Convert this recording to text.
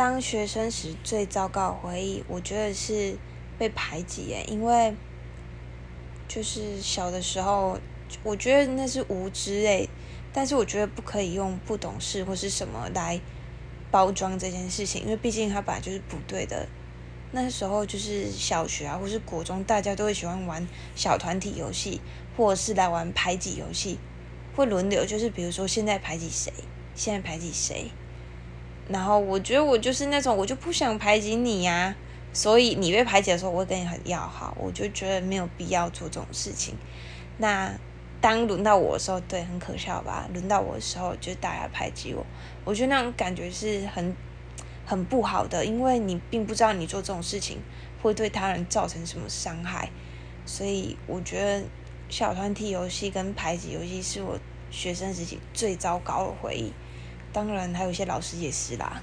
当学生时最糟糕的回忆，我觉得是被排挤耶，因为就是小的时候，我觉得那是无知诶，但是我觉得不可以用不懂事或是什么来包装这件事情，因为毕竟它本来就是不对的。那时候就是小学啊，或是国中，大家都会喜欢玩小团体游戏，或者是来玩排挤游戏，会轮流，就是比如说现在排挤谁，现在排挤谁。然后我觉得我就是那种，我就不想排挤你呀，所以你被排挤的时候，我会跟你很要好，我就觉得没有必要做这种事情。那当轮到我的时候，对，很可笑吧？轮到我的时候，就大家排挤我，我觉得那种感觉是很很不好的，因为你并不知道你做这种事情会对他人造成什么伤害，所以我觉得小团体游戏跟排挤游戏是我学生时期最糟糕的回忆。当然，还有一些老师也是啦。